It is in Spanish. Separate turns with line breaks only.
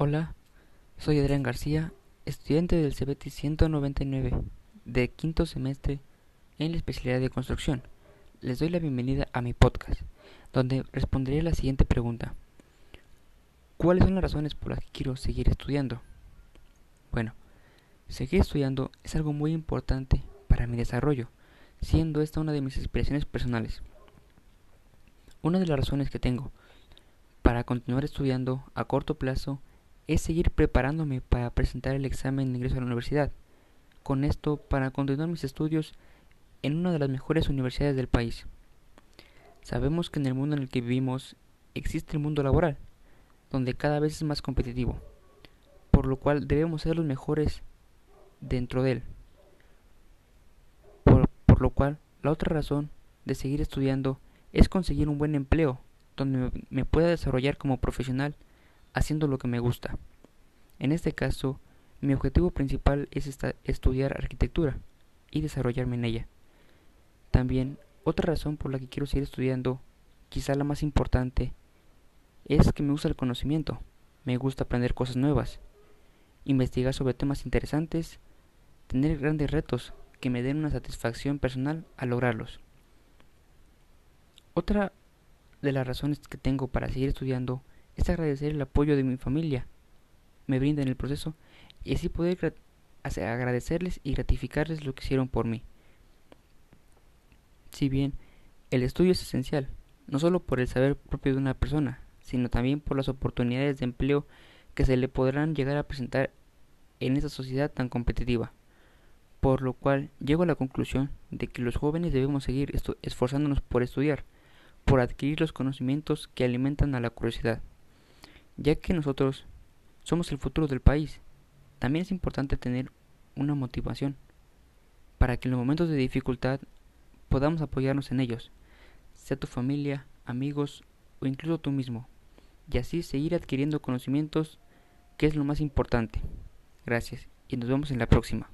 Hola, soy Adrián García, estudiante del CBT 199 de quinto semestre en la especialidad de construcción. Les doy la bienvenida a mi podcast, donde responderé la siguiente pregunta. ¿Cuáles son las razones por las que quiero seguir estudiando? Bueno, seguir estudiando es algo muy importante para mi desarrollo, siendo esta una de mis aspiraciones personales. Una de las razones que tengo para continuar estudiando a corto plazo es seguir preparándome para presentar el examen de ingreso a la universidad. Con esto, para continuar mis estudios en una de las mejores universidades del país. Sabemos que en el mundo en el que vivimos existe el mundo laboral, donde cada vez es más competitivo, por lo cual debemos ser los mejores dentro de él. Por, por lo cual, la otra razón de seguir estudiando es conseguir un buen empleo, donde me pueda desarrollar como profesional haciendo lo que me gusta. En este caso, mi objetivo principal es estudiar arquitectura y desarrollarme en ella. También, otra razón por la que quiero seguir estudiando, quizá la más importante, es que me gusta el conocimiento, me gusta aprender cosas nuevas, investigar sobre temas interesantes, tener grandes retos que me den una satisfacción personal al lograrlos. Otra de las razones que tengo para seguir estudiando es agradecer el apoyo de mi familia. Me brinda en el proceso y así poder agradecerles y gratificarles lo que hicieron por mí. Si bien el estudio es esencial, no solo por el saber propio de una persona, sino también por las oportunidades de empleo que se le podrán llegar a presentar en esta sociedad tan competitiva. Por lo cual llego a la conclusión de que los jóvenes debemos seguir esforzándonos por estudiar, por adquirir los conocimientos que alimentan a la curiosidad ya que nosotros somos el futuro del país. También es importante tener una motivación para que en los momentos de dificultad podamos apoyarnos en ellos, sea tu familia, amigos o incluso tú mismo, y así seguir adquiriendo conocimientos que es lo más importante. Gracias y nos vemos en la próxima.